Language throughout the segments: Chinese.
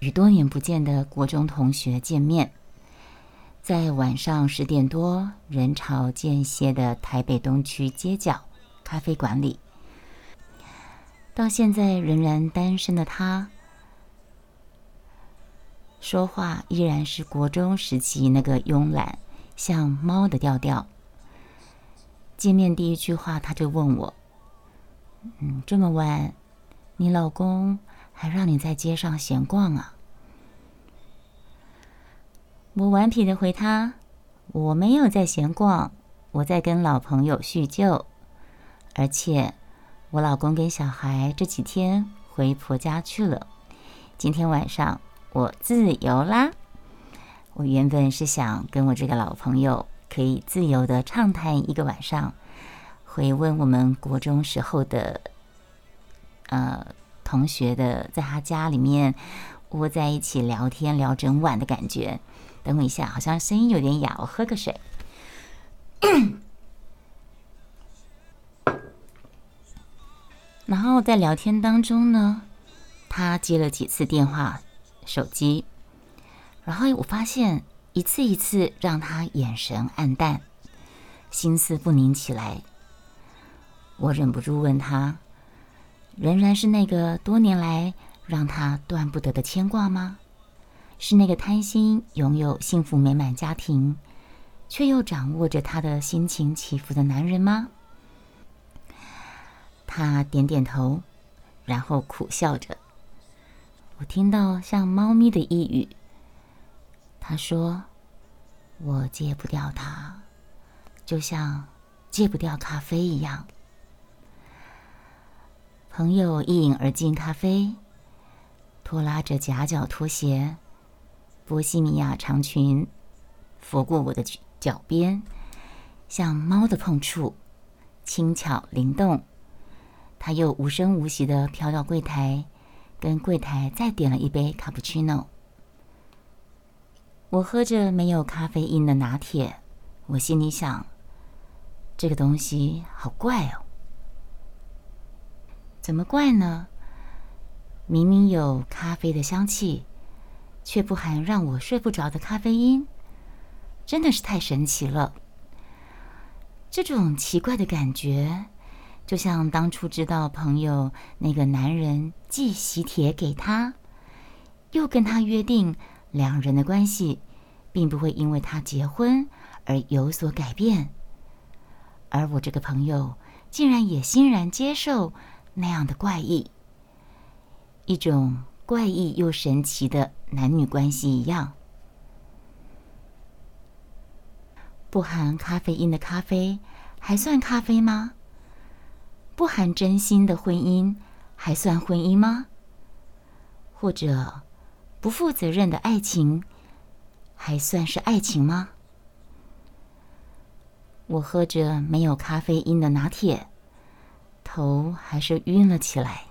与多年不见的国中同学见面，在晚上十点多人潮间歇的台北东区街角咖啡馆里，到现在仍然单身的他，说话依然是国中时期那个慵懒像猫的调调。见面第一句话，他就问我：“嗯，这么晚，你老公？”还让你在街上闲逛啊？我顽皮的回他：“我没有在闲逛，我在跟老朋友叙旧。而且，我老公跟小孩这几天回婆家去了。今天晚上我自由啦。我原本是想跟我这个老朋友可以自由的畅谈一个晚上，回问我们国中时候的，呃。”同学的，在他家里面窝在一起聊天聊整晚的感觉。等我一下，好像声音有点哑，我喝个水。然后在聊天当中呢，他接了几次电话，手机，然后我发现一次一次让他眼神暗淡，心思不宁起来。我忍不住问他。仍然是那个多年来让他断不得的牵挂吗？是那个贪心拥有幸福美满家庭，却又掌握着他的心情起伏的男人吗？他点点头，然后苦笑着。我听到像猫咪的呓语。他说：“我戒不掉他，就像戒不掉咖啡一样。”朋友一饮而尽咖啡，拖拉着夹脚拖鞋，波西米亚长裙拂过我的脚边，像猫的碰触，轻巧灵动。他又无声无息的飘到柜台，跟柜台再点了一杯卡布奇诺。我喝着没有咖啡因的拿铁，我心里想：这个东西好怪哦。怎么怪呢？明明有咖啡的香气，却不含让我睡不着的咖啡因，真的是太神奇了。这种奇怪的感觉，就像当初知道朋友那个男人寄喜帖给他，又跟他约定两人的关系，并不会因为他结婚而有所改变，而我这个朋友竟然也欣然接受。那样的怪异，一种怪异又神奇的男女关系一样。不含咖啡因的咖啡还算咖啡吗？不含真心的婚姻还算婚姻吗？或者不负责任的爱情还算是爱情吗？我喝着没有咖啡因的拿铁。头还是晕了起来。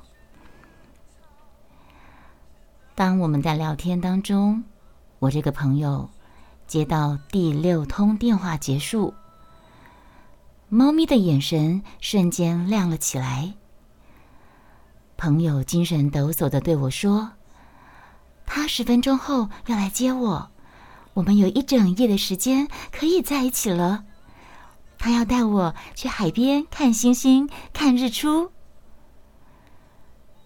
当我们在聊天当中，我这个朋友接到第六通电话结束，猫咪的眼神瞬间亮了起来。朋友精神抖擞的对我说：“他十分钟后要来接我，我们有一整夜的时间可以在一起了。”他要带我去海边看星星、看日出。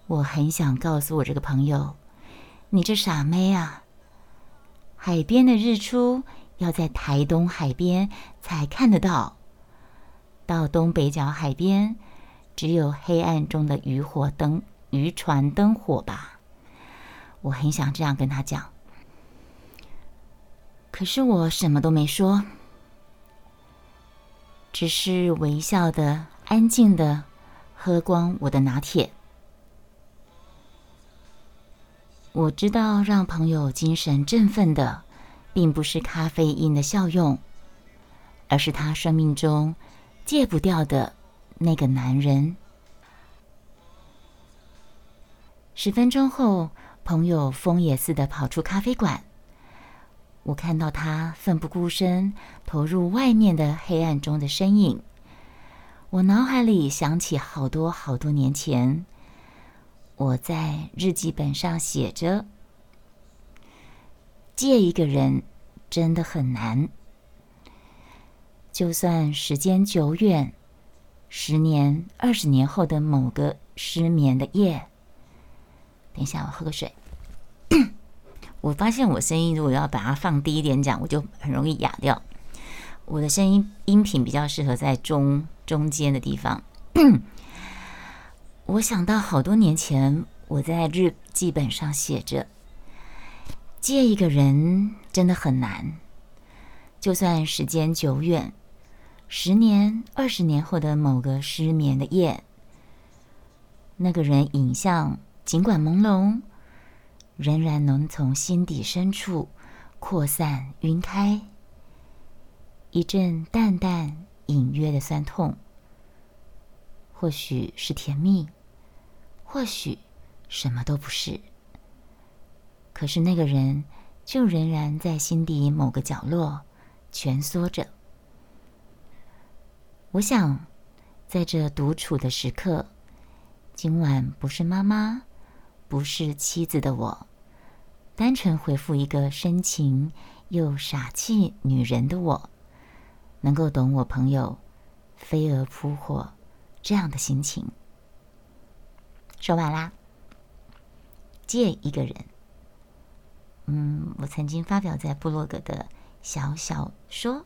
我很想告诉我这个朋友：“你这傻妹啊！海边的日出要在台东海边才看得到，到东北角海边只有黑暗中的渔火灯、渔船灯火吧。”我很想这样跟他讲，可是我什么都没说。只是微笑的、安静的喝光我的拿铁。我知道，让朋友精神振奋的，并不是咖啡因的效用，而是他生命中戒不掉的那个男人。十分钟后，朋友疯也似的跑出咖啡馆。我看到他奋不顾身投入外面的黑暗中的身影，我脑海里想起好多好多年前，我在日记本上写着：“借一个人真的很难。就算时间久远，十年、二十年后的某个失眠的夜，等一下，我喝个水。我发现我声音如果要把它放低一点讲，我就很容易哑掉。我的声音音频比较适合在中中间的地方。我想到好多年前，我在日记本上写着：“借一个人真的很难，就算时间久远，十年、二十年后的某个失眠的夜，那个人影像尽管朦胧，仍然能从心底深处扩散、晕开，一阵淡淡、隐约的酸痛，或许是甜蜜。”或许什么都不是，可是那个人就仍然在心底某个角落蜷缩着。我想，在这独处的时刻，今晚不是妈妈，不是妻子的我，单纯回复一个深情又傻气女人的我，能够懂我朋友飞蛾扑火这样的心情。说完啦。借一个人，嗯，我曾经发表在部落格的小小说，